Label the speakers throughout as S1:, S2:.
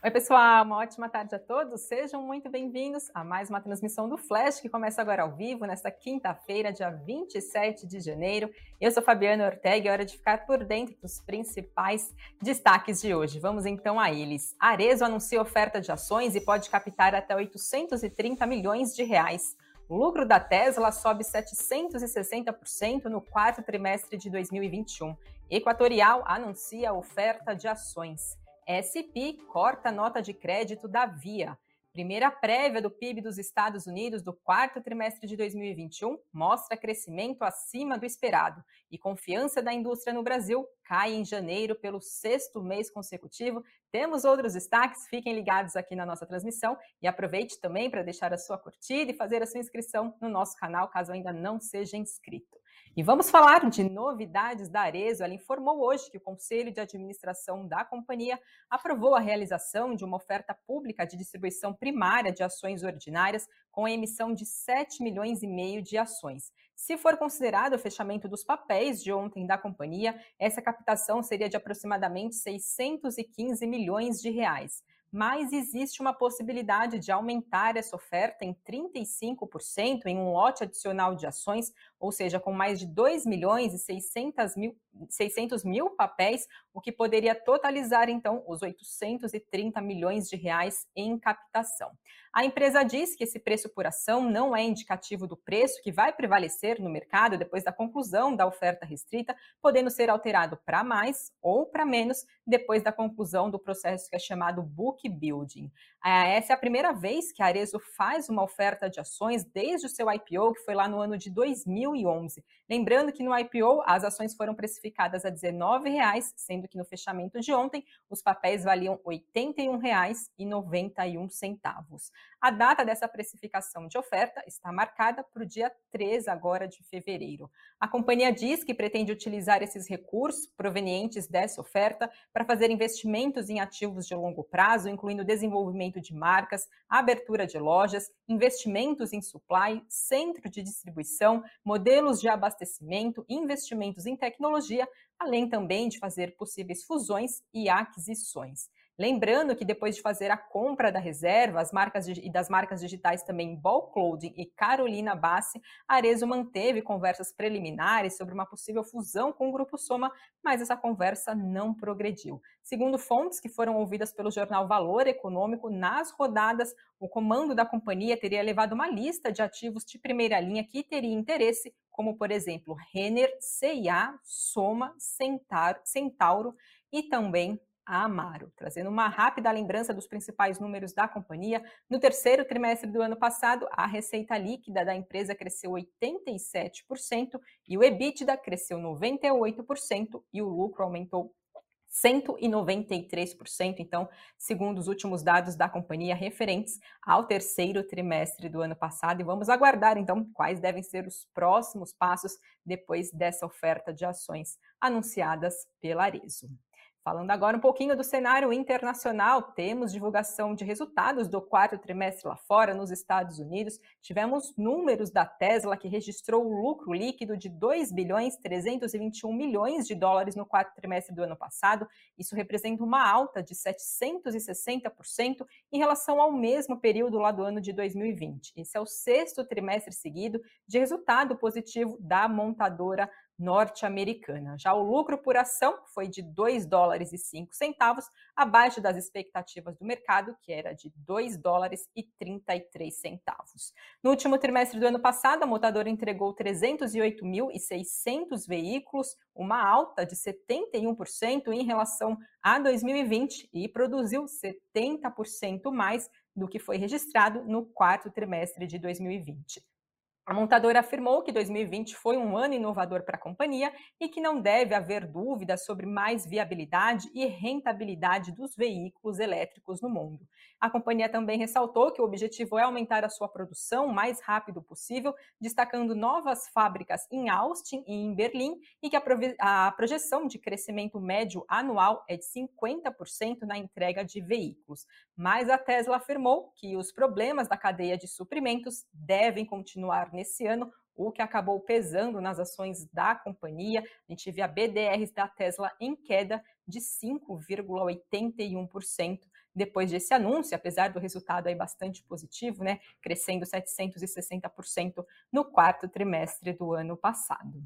S1: Oi, pessoal, uma ótima tarde a todos. Sejam muito bem-vindos a mais uma transmissão do Flash, que começa agora ao vivo, nesta quinta-feira, dia 27 de janeiro. Eu sou Fabiana Ortega e é hora de ficar por dentro dos principais destaques de hoje. Vamos então a eles. Arezo anuncia oferta de ações e pode captar até 830 milhões de reais. O lucro da Tesla sobe 760% no quarto trimestre de 2021. Equatorial anuncia oferta de ações. SP corta nota de crédito da Via. Primeira prévia do PIB dos Estados Unidos do quarto trimestre de 2021 mostra crescimento acima do esperado e confiança da indústria no Brasil cai em janeiro pelo sexto mês consecutivo. Temos outros destaques, fiquem ligados aqui na nossa transmissão e aproveite também para deixar a sua curtida e fazer a sua inscrição no nosso canal, caso ainda não seja inscrito. E vamos falar de novidades da Arezo. Ela informou hoje que o Conselho de Administração da companhia aprovou a realização de uma oferta pública de distribuição primária de ações ordinárias com a emissão de 7 milhões e meio de ações. Se for considerado o fechamento dos papéis de ontem da companhia, essa captação seria de aproximadamente 615 milhões de reais mas existe uma possibilidade de aumentar essa oferta em 35% em um lote adicional de ações, ou seja, com mais de 2 milhões e 600 mil, 600 mil papéis, o que poderia totalizar, então, os 830 milhões de reais em captação. A empresa diz que esse preço por ação não é indicativo do preço que vai prevalecer no mercado depois da conclusão da oferta restrita, podendo ser alterado para mais ou para menos depois da conclusão do processo que é chamado book building. É, essa é a primeira vez que a Arezo faz uma oferta de ações desde o seu IPO, que foi lá no ano de 2011. Lembrando que no IPO as ações foram precificadas a R$19,00, sendo que no fechamento de ontem os papéis valiam R$ 81,91. A data dessa precificação de oferta está marcada para o dia 3 agora de fevereiro. A companhia diz que pretende utilizar esses recursos provenientes dessa oferta para fazer investimentos em ativos de longo prazo, incluindo desenvolvimento de marcas, abertura de lojas, investimentos em supply, centro de distribuição, modelos de abastecimento, investimentos em tecnologia, além também de fazer possíveis fusões e aquisições. Lembrando que depois de fazer a compra da reserva, as marcas e das marcas digitais também Ball Clothing e Carolina Bassi, Arezo manteve conversas preliminares sobre uma possível fusão com o Grupo Soma, mas essa conversa não progrediu. Segundo fontes que foram ouvidas pelo jornal Valor Econômico, nas rodadas, o comando da companhia teria levado uma lista de ativos de primeira linha que teria interesse, como por exemplo Renner, CIA, Soma, Centauro e também a Amaro, trazendo uma rápida lembrança dos principais números da companhia. No terceiro trimestre do ano passado, a receita líquida da empresa cresceu 87% e o EBITDA cresceu 98% e o lucro aumentou 193%, então, segundo os últimos dados da companhia referentes ao terceiro trimestre do ano passado. E vamos aguardar, então, quais devem ser os próximos passos depois dessa oferta de ações anunciadas pela Arezo. Falando agora um pouquinho do cenário internacional, temos divulgação de resultados do quarto trimestre lá fora, nos Estados Unidos. Tivemos números da Tesla, que registrou o lucro líquido de 2 bilhões 321 milhões de dólares no quarto trimestre do ano passado. Isso representa uma alta de 760% em relação ao mesmo período lá do ano de 2020. Esse é o sexto trimestre seguido de resultado positivo da montadora norte-americana. Já o lucro por ação foi de 2 dólares e 5 centavos, abaixo das expectativas do mercado, que era de 2 dólares e 33 centavos. No último trimestre do ano passado, a montadora entregou 308.600 veículos, uma alta de 71% em relação a 2020 e produziu 70% mais do que foi registrado no quarto trimestre de 2020. A montadora afirmou que 2020 foi um ano inovador para a companhia e que não deve haver dúvidas sobre mais viabilidade e rentabilidade dos veículos elétricos no mundo. A companhia também ressaltou que o objetivo é aumentar a sua produção o mais rápido possível, destacando novas fábricas em Austin e em Berlim e que a, a projeção de crescimento médio anual é de 50% na entrega de veículos. Mas a Tesla afirmou que os problemas da cadeia de suprimentos devem continuar nesse ano, o que acabou pesando nas ações da companhia. A gente vê a BDRs da Tesla em queda de 5,81% depois desse anúncio, apesar do resultado aí bastante positivo, né, crescendo 760% no quarto trimestre do ano passado.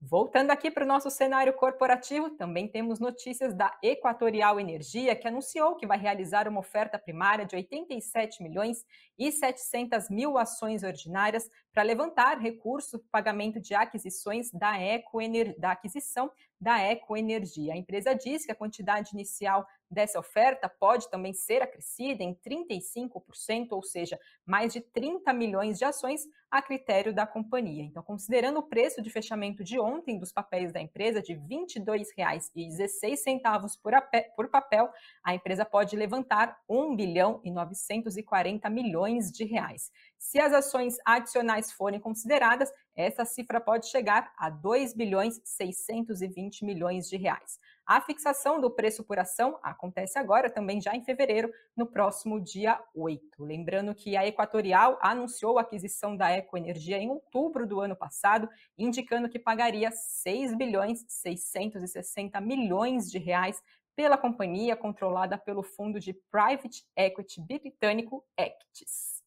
S1: Voltando aqui para o nosso cenário corporativo, também temos notícias da Equatorial Energia, que anunciou que vai realizar uma oferta primária de 87 milhões e 700 mil ações ordinárias para levantar recurso para pagamento de aquisições da, Ecoener... da aquisição da Ecoenergia. A empresa diz que a quantidade inicial dessa oferta pode também ser acrescida em 35%, ou seja, mais de 30 milhões de ações a critério da companhia. Então, considerando o preço de fechamento de ontem dos papéis da empresa de R$ 22,16 por, por papel, a empresa pode levantar 1 bilhão e 940 milhões de reais. Se as ações adicionais forem consideradas, essa cifra pode chegar a 2 bilhões 620 milhões de reais. A fixação do preço por ação acontece agora, também já em fevereiro, no próximo dia 8. Lembrando que a Equatorial anunciou a aquisição da Ecoenergia em outubro do ano passado, indicando que pagaria 6 bilhões 660 milhões de reais pela companhia controlada pelo fundo de private equity britânico Actis.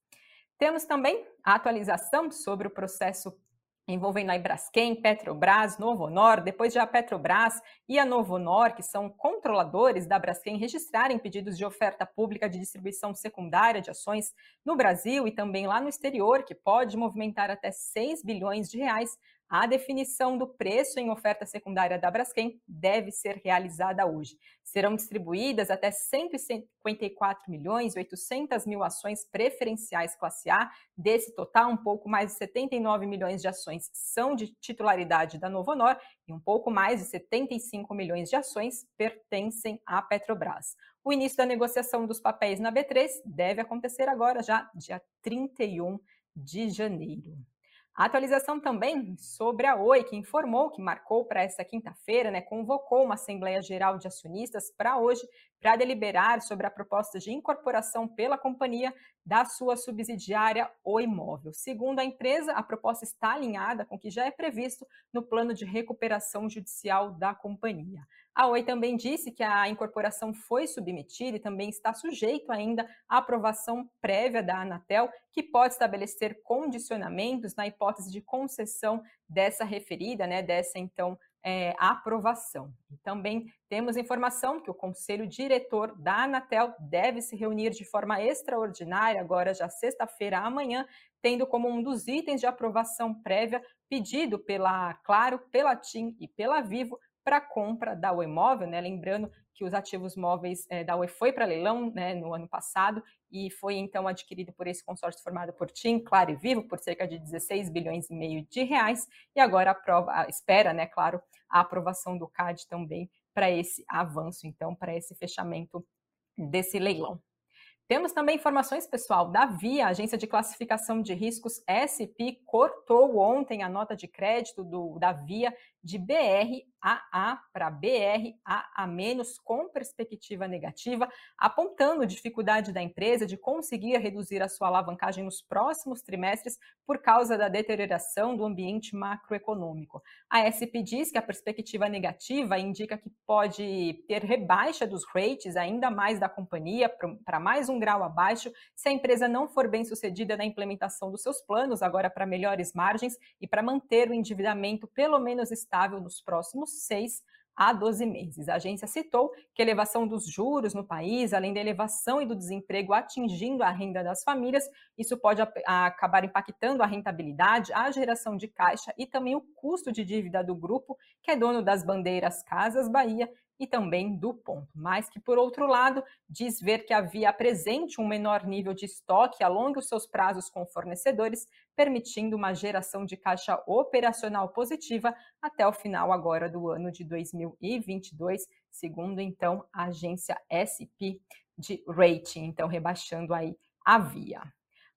S1: Temos também a atualização sobre o processo envolvendo a Braskem, Petrobras, Novonor, depois de a Petrobras e a Novonor, que são controladores da Braskem, registrarem pedidos de oferta pública de distribuição secundária de ações no Brasil e também lá no exterior, que pode movimentar até 6 bilhões de reais, a definição do preço em oferta secundária da Braskem deve ser realizada hoje. Serão distribuídas até 154 milhões e 800 mil ações preferenciais classe A. Desse total, um pouco mais de 79 milhões de ações são de titularidade da Novonor e um pouco mais de 75 milhões de ações pertencem à Petrobras. O início da negociação dos papéis na B3 deve acontecer agora, já dia 31 de janeiro. Atualização também sobre a Oi, que informou que marcou para esta quinta-feira, né, convocou uma Assembleia Geral de Acionistas para hoje, para deliberar sobre a proposta de incorporação pela companhia da sua subsidiária Oi Móvel. Segundo a empresa, a proposta está alinhada com o que já é previsto no plano de recuperação judicial da companhia. A Oi também disse que a incorporação foi submetida e também está sujeito ainda à aprovação prévia da Anatel, que pode estabelecer condicionamentos na hipótese de concessão dessa referida, né, dessa então é, aprovação. Também temos informação que o conselho diretor da Anatel deve se reunir de forma extraordinária, agora já sexta-feira amanhã, tendo como um dos itens de aprovação prévia pedido pela Claro, pela TIM e pela Vivo para a compra da Oi Móvel, né? Lembrando que os ativos móveis é, da Oi foi para leilão né, no ano passado e foi então adquirido por esse consórcio formado por TIM, Claro e Vivo por cerca de 16 bilhões e meio de reais e agora aprova, espera, né, claro, a aprovação do CAD também para esse avanço, então, para esse fechamento desse leilão. Temos também informações, pessoal, da VIA, Agência de Classificação de Riscos SP, cortou ontem a nota de crédito do, da VIA de BRAA para BRAA- com perspectiva negativa, apontando dificuldade da empresa de conseguir reduzir a sua alavancagem nos próximos trimestres por causa da deterioração do ambiente macroeconômico. A SP diz que a perspectiva negativa indica que pode ter rebaixa dos rates ainda mais da companhia para mais um grau abaixo se a empresa não for bem sucedida na implementação dos seus planos agora para melhores margens e para manter o endividamento pelo menos nos próximos seis a 12 meses. A agência citou que a elevação dos juros no país, além da elevação e do desemprego atingindo a renda das famílias, isso pode acabar impactando a rentabilidade, a geração de caixa e também o custo de dívida do grupo, que é dono das bandeiras Casas Bahia e também do ponto. Mas que, por outro lado, diz ver que havia presente um menor nível de estoque, alongue os seus prazos com fornecedores, permitindo uma geração de caixa operacional positiva até o final agora do ano de 2022, segundo então a agência SP de rating, então rebaixando aí a Via.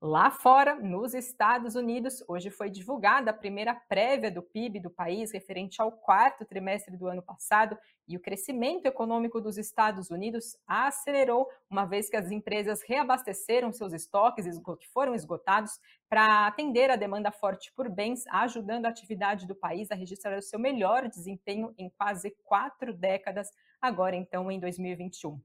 S1: Lá fora, nos Estados Unidos, hoje foi divulgada a primeira prévia do PIB do país referente ao quarto trimestre do ano passado e o crescimento econômico dos Estados Unidos acelerou, uma vez que as empresas reabasteceram seus estoques que foram esgotados para atender a demanda forte por bens, ajudando a atividade do país a registrar o seu melhor desempenho em quase quatro décadas, agora então em 2021.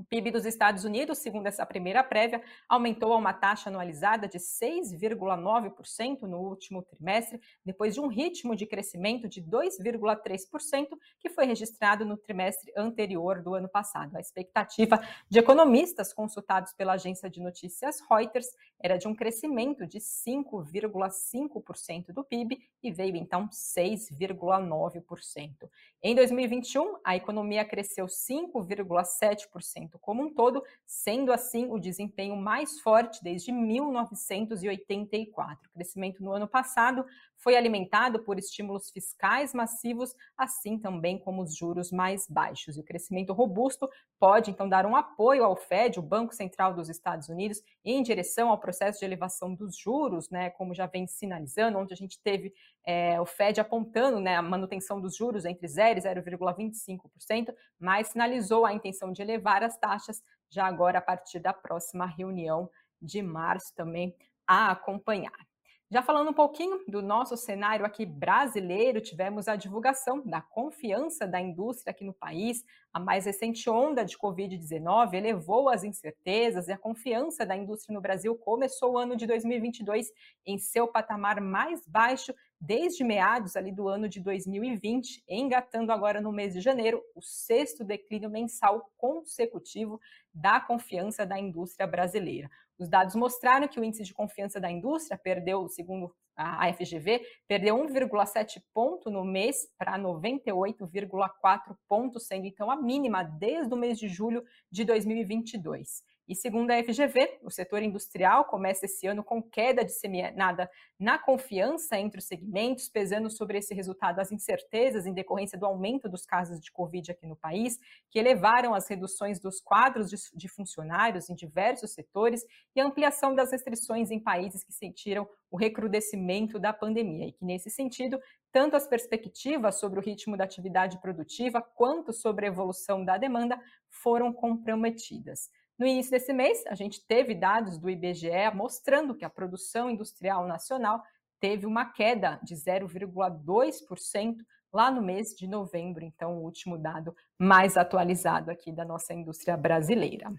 S1: O PIB dos Estados Unidos, segundo essa primeira prévia, aumentou a uma taxa anualizada de 6,9% no último trimestre, depois de um ritmo de crescimento de 2,3% que foi registrado no trimestre anterior do ano passado. A expectativa de economistas consultados pela agência de notícias Reuters era de um crescimento de 5,5% do PIB e veio então 6,9%. Em 2021, a economia cresceu 5,7% como um todo, sendo assim o desempenho mais forte desde 1984. O crescimento no ano passado foi alimentado por estímulos fiscais massivos, assim também como os juros mais baixos. E o crescimento robusto pode, então, dar um apoio ao Fed, o Banco Central dos Estados Unidos, em direção ao processo de elevação dos juros, né, como já vem sinalizando, onde a gente teve é, o Fed apontando né, a manutenção dos juros entre 0 e 0,25%, mas sinalizou a intenção de elevar as taxas já agora a partir da próxima reunião de março também a acompanhar. Já falando um pouquinho do nosso cenário aqui brasileiro, tivemos a divulgação da confiança da indústria aqui no país. A mais recente onda de Covid-19 elevou as incertezas e a confiança da indústria no Brasil começou o ano de 2022 em seu patamar mais baixo desde meados ali do ano de 2020, engatando agora no mês de janeiro o sexto declínio mensal consecutivo da confiança da indústria brasileira. Os dados mostraram que o índice de confiança da indústria perdeu, segundo a FGV, perdeu 1,7 ponto no mês para 98,4 pontos, sendo então a mínima desde o mês de julho de 2022. E segundo a FGV, o setor industrial começa esse ano com queda disseminada na confiança entre os segmentos, pesando sobre esse resultado as incertezas em decorrência do aumento dos casos de Covid aqui no país, que elevaram as reduções dos quadros de, de funcionários em diversos setores e a ampliação das restrições em países que sentiram o recrudescimento da pandemia. E que, nesse sentido, tanto as perspectivas sobre o ritmo da atividade produtiva quanto sobre a evolução da demanda foram comprometidas. No início desse mês, a gente teve dados do IBGE mostrando que a produção industrial nacional teve uma queda de 0,2% lá no mês de novembro, então o último dado mais atualizado aqui da nossa indústria brasileira.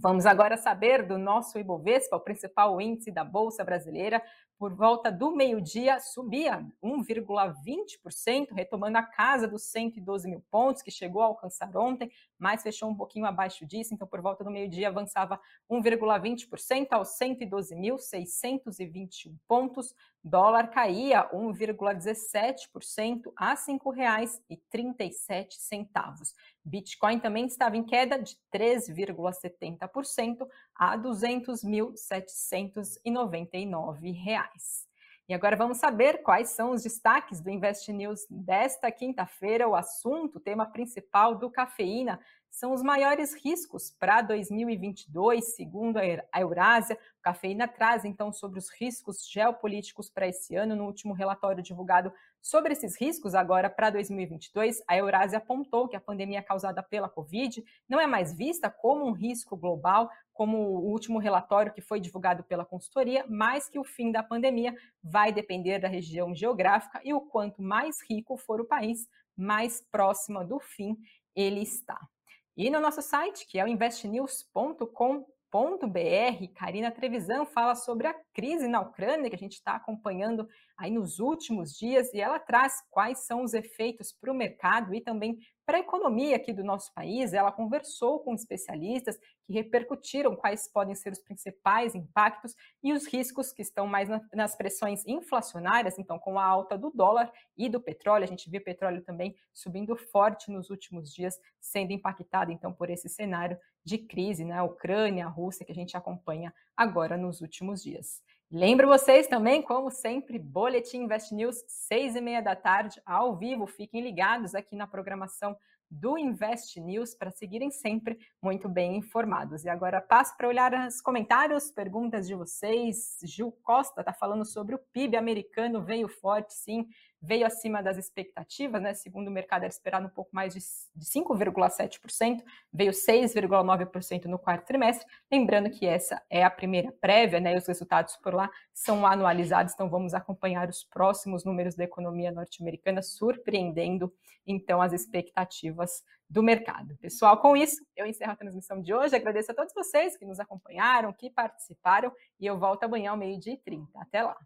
S1: Vamos agora saber do nosso Ibovespa, o principal índice da Bolsa Brasileira, por volta do meio-dia, subia 1,20%, retomando a casa dos 112 mil pontos, que chegou a alcançar ontem, mas fechou um pouquinho abaixo disso, então por volta do meio-dia avançava 1,20% aos 112.621 pontos. Dólar caía 1,17% a R$ 5,37. Bitcoin também estava em queda de 3,70% a R$ 200.799. E agora vamos saber quais são os destaques do Invest News desta quinta-feira. O assunto, o tema principal do Cafeína, são os maiores riscos para 2022, segundo a Eurásia. Cafeína traz então sobre os riscos geopolíticos para esse ano. No último relatório divulgado sobre esses riscos agora para 2022, a Eurásia apontou que a pandemia causada pela Covid não é mais vista como um risco global, como o último relatório que foi divulgado pela consultoria, mas que o fim da pandemia vai depender da região geográfica e o quanto mais rico for o país, mais próxima do fim ele está. E no nosso site, que é o investnews.com.br, Karina Trevisan fala sobre a crise na Ucrânia que a gente está acompanhando aí nos últimos dias e ela traz quais são os efeitos para o mercado e também para a economia aqui do nosso país. Ela conversou com especialistas que repercutiram quais podem ser os principais impactos e os riscos que estão mais nas pressões inflacionárias, então com a alta do dólar e do petróleo. A gente viu o petróleo também subindo forte nos últimos dias, sendo impactado então por esse cenário de crise na né? Ucrânia, a Rússia que a gente acompanha agora nos últimos dias. Lembro vocês também, como sempre, Boletim Invest News, seis e meia da tarde, ao vivo. Fiquem ligados aqui na programação do Invest News para seguirem sempre muito bem informados. E agora passo para olhar os comentários, perguntas de vocês. Gil Costa está falando sobre o PIB americano, veio forte, sim veio acima das expectativas, né? Segundo o mercado era esperado um pouco mais de 5,7%, veio 6,9% no quarto trimestre. Lembrando que essa é a primeira prévia, né? E os resultados por lá são anualizados, então vamos acompanhar os próximos números da economia norte-americana, surpreendendo então as expectativas do mercado. Pessoal, com isso, eu encerro a transmissão de hoje. Agradeço a todos vocês que nos acompanharam, que participaram, e eu volto amanhã ao meio-dia e 30. Até lá.